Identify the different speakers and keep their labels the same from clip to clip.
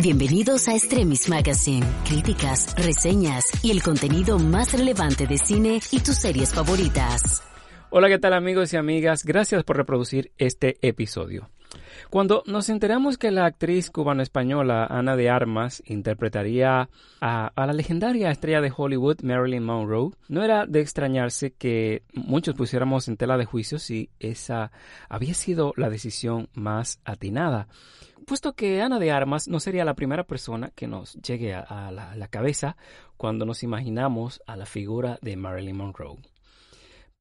Speaker 1: Bienvenidos a Extremis Magazine, críticas, reseñas y el contenido más relevante de cine y tus series favoritas.
Speaker 2: Hola, ¿qué tal amigos y amigas? Gracias por reproducir este episodio. Cuando nos enteramos que la actriz cubano-española Ana de Armas interpretaría a, la legendaria estrella de Hollywood Marilyn Monroe, no era de extrañarse que muchos pusiéramos en tela de juicio si esa había sido la decisión más atinada puesto que Ana de Armas no sería la primera persona que nos llegue a, la, cabeza cuando nos imaginamos a la figura de Marilyn Monroe.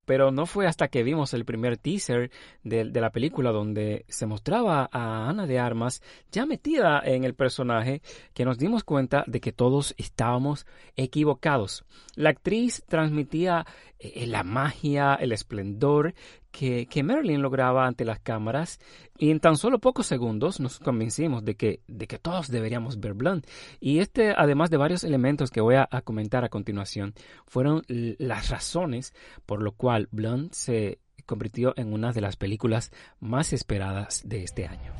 Speaker 2: Pero no fue hasta que vimos el primer teaser de, de, la película donde se mostraba a Ana de Armas ya metida en el personaje que nos dimos cuenta de que todos estábamos equivocados. La actriz transmitía eh, la magia, el esplendor que, que, Marilyn lograba ante las cámaras y en tan solo pocos segundos nos convencimos de que, de que todos deberíamos ver Blonde. Y este, además de varios elementos que voy a, comentar a continuación, fueron las razones por lo cual Blonde se convirtió en una de las películas más esperadas de este año.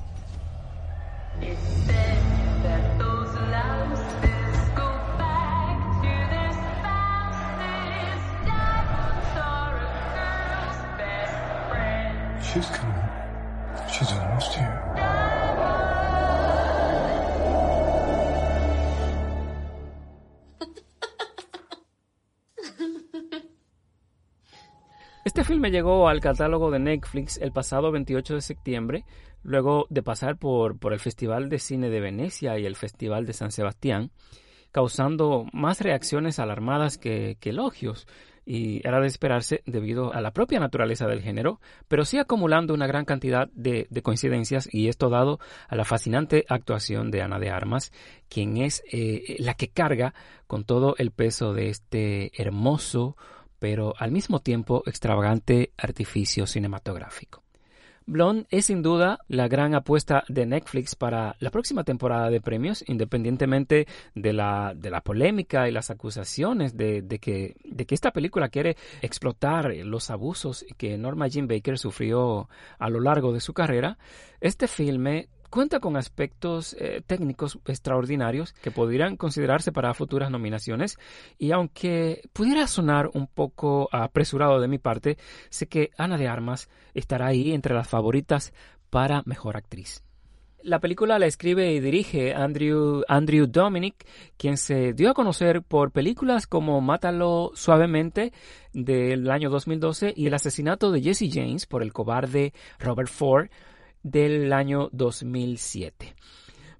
Speaker 3: She's coming. She's almost here.
Speaker 2: Este filme llegó al catálogo de Netflix el pasado 28 de septiembre, luego de pasar por, por el Festival de Cine de Venecia y el Festival de San Sebastián, causando más reacciones alarmadas que, que elogios, y era de esperarse debido a la propia naturaleza del género, pero sí acumulando una gran cantidad de, de coincidencias y esto dado a la fascinante actuación de Ana de Armas, quien es eh, la que carga con todo el peso de este hermoso, pero al mismo tiempo extravagante artificio cinematográfico. Blonde es sin duda la gran apuesta de Netflix para la próxima temporada de premios, independientemente de la, de la polémica y las acusaciones de, de, que, de que esta película quiere explotar los abusos que Norma Jean Baker sufrió a lo largo de su carrera. Este filme cuenta con aspectos eh, técnicos extraordinarios que podrían considerarse para futuras nominaciones y aunque pudiera sonar un poco apresurado de mi parte, sé que Ana de Armas estará ahí entre las favoritas para Mejor Actriz. La película la escribe y dirige Andrew, Andrew Dominic, quien se dio a conocer por películas como Mátalo suavemente del año 2012 y El asesinato de Jesse James por el cobarde Robert Ford del año 2007.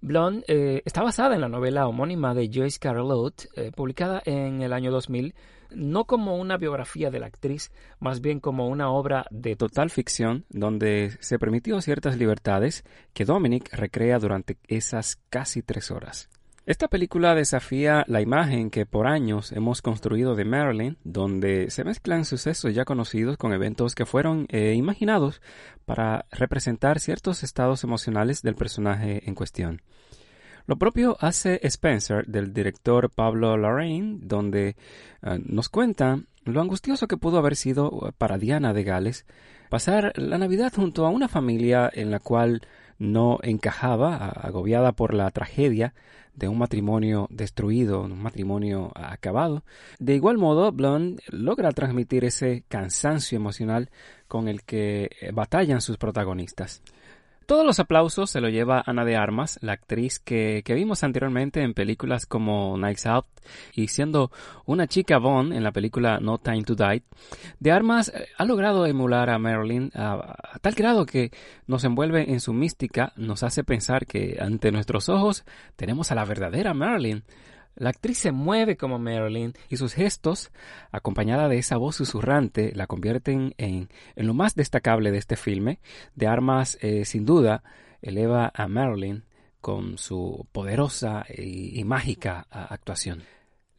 Speaker 2: Blonde eh, está basada en la novela homónima de Joyce Carol Oates, eh, publicada en el año 2000, no como una biografía de la actriz, más bien como una obra de total ficción, donde se permitió ciertas libertades que Dominic recrea durante esas casi tres horas. Esta película desafía la imagen que por años hemos construido de Marilyn, donde se mezclan sucesos ya conocidos con eventos que fueron eh, imaginados para representar ciertos estados emocionales del personaje en cuestión. Lo propio hace Spencer del director Pablo Larraín, donde uh, nos cuenta lo angustioso que pudo haber sido para Diana de Gales pasar la Navidad junto a una familia en la cual no encajaba, agobiada por la tragedia de un matrimonio destruido, un matrimonio acabado. De igual modo, Blonde logra transmitir ese cansancio emocional con el que batallan sus protagonistas. Todos los aplausos se lo lleva Ana de Armas, la actriz que, que, vimos anteriormente en películas como Nights Out y siendo una chica Bond en la película No Time to Die. De Armas eh, ha logrado emular a Marilyn a, a tal grado que nos envuelve en su mística, nos hace pensar que ante nuestros ojos tenemos a la verdadera Marilyn. La actriz se mueve como Marilyn y sus gestos, acompañada de esa voz susurrante, la convierten en, en lo más destacable de este filme. De Armas, eh, sin duda, eleva a Marilyn con su poderosa y, y mágica actuación.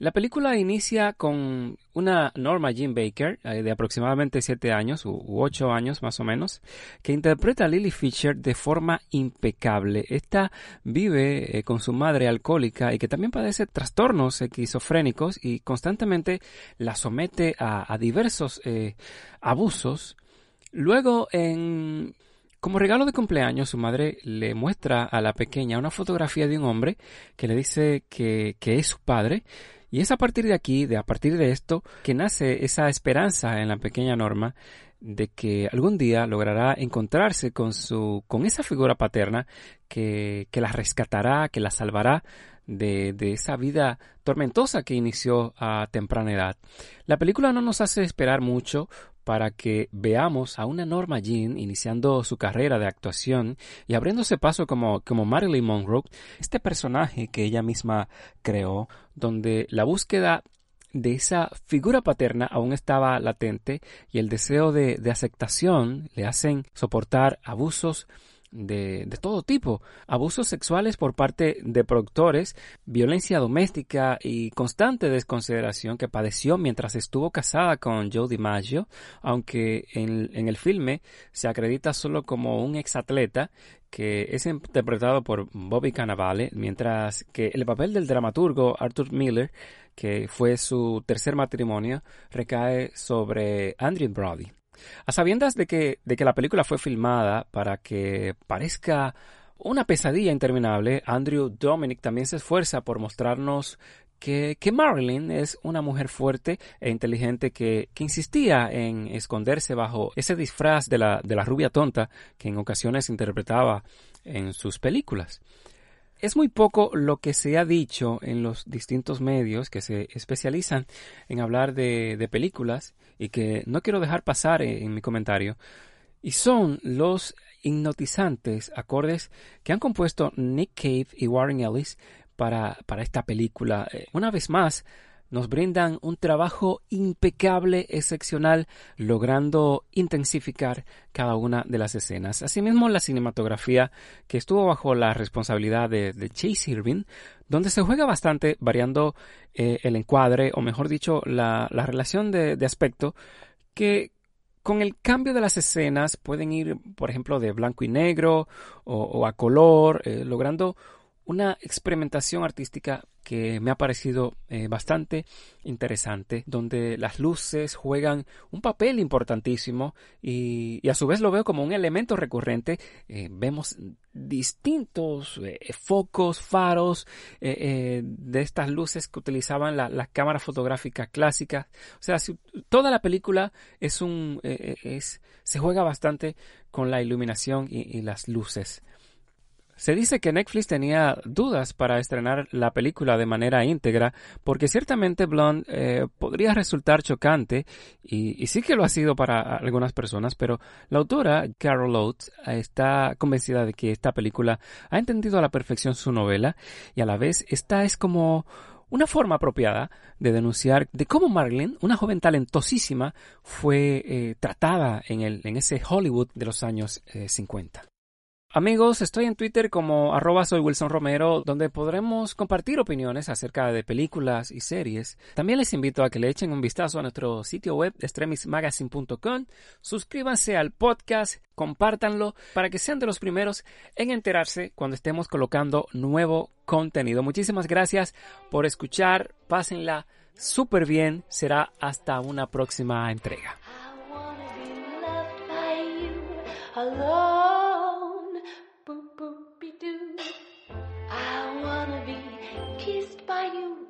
Speaker 2: La película inicia con una Norma Jean Baker, eh, de aproximadamente 7 años, u 8 años más o menos, que interpreta a Lily Fisher de forma impecable. Esta vive eh, con su madre alcohólica y que también padece trastornos esquizofrénicos y constantemente la somete a, diversos eh, abusos. Luego, en como regalo de cumpleaños, su madre le muestra a la pequeña una fotografía de un hombre que le dice que, que es su padre y es a partir de aquí, de a partir de esto, que nace esa esperanza en la pequeña Norma de que algún día logrará encontrarse con su, con esa figura paterna que, que la rescatará, que la salvará de, de, esa vida tormentosa que inició a temprana edad. La película no nos hace esperar mucho para que veamos a una Norma Jean iniciando su carrera de actuación y abriéndose paso como, como Marilyn Monroe, este personaje que ella misma creó, donde la búsqueda de esa figura paterna aún estaba latente y el deseo de, de aceptación le hacen soportar abusos de, de, todo tipo, abusos sexuales por parte de productores, violencia doméstica y constante desconsideración que padeció mientras estuvo casada con Joe DiMaggio, aunque en, en el filme se acredita solo como un exatleta que es interpretado por Bobby Cannavale, mientras que el papel del dramaturgo Arthur Miller, que fue su tercer matrimonio, recae sobre Andrew Brody. A sabiendas de que, de que la película fue filmada para que parezca una pesadilla interminable, Andrew Dominic también se esfuerza por mostrarnos que, que, Marilyn es una mujer fuerte e inteligente que, que, insistía en esconderse bajo ese disfraz de la, de la rubia tonta que en ocasiones interpretaba en sus películas. Es muy poco lo que se ha dicho en los distintos medios que se especializan en hablar de, películas y que no quiero dejar pasar en, mi comentario, y son los hipnotizantes acordes que han compuesto Nick Cave y Warren Ellis para, para esta película. Eh, una vez más, nos brindan un trabajo impecable, excepcional, logrando intensificar cada una de las escenas. Asimismo, la cinematografía que estuvo bajo la responsabilidad de, Chase Irving, donde se juega bastante variando eh, el encuadre, o mejor dicho, la, relación de, aspecto, que con el cambio de las escenas pueden ir, por ejemplo, de blanco y negro o, a color, eh, logrando una experimentación artística que me ha parecido eh, bastante interesante, donde las luces juegan un papel importantísimo y, a su vez lo veo como un elemento recurrente. Eh, vemos distintos eh, focos, faros de estas luces que utilizaban las cámaras fotográficas clásicas. O sea, toda la película es un es, se juega bastante con la iluminación y las luces. Se dice que Netflix tenía dudas para estrenar la película de manera íntegra porque ciertamente Blonde eh, podría resultar chocante y, sí que lo ha sido para algunas personas, pero la autora Carol Oates está convencida de que esta película ha entendido a la perfección su novela y a la vez esta es como una forma apropiada de denunciar de cómo Marilyn, una joven talentosísima, fue eh, tratada en, el, en ese Hollywood de los años 50. Amigos, estoy en Twitter como arroba soy Wilson Romero, donde podremos compartir opiniones acerca de películas y series. También les invito a que le echen un vistazo a nuestro sitio web extremismagazine.com, suscríbanse al podcast, compártanlo para que sean de los primeros en enterarse cuando estemos colocando nuevo contenido. Muchísimas gracias por escuchar, pásenla súper bien, será hasta una próxima entrega.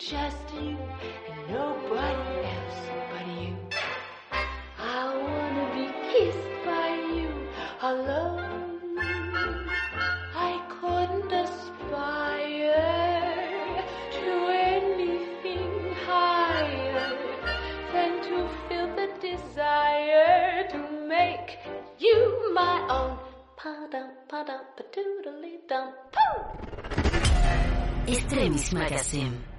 Speaker 2: Just you and nobody else but you. I wanna be kissed by you alone. I couldn't aspire to anything higher than to feel the desire to make you my own. Pa-dum, pa-dum, pa-doodly-dum, poo! Extremis Magazine.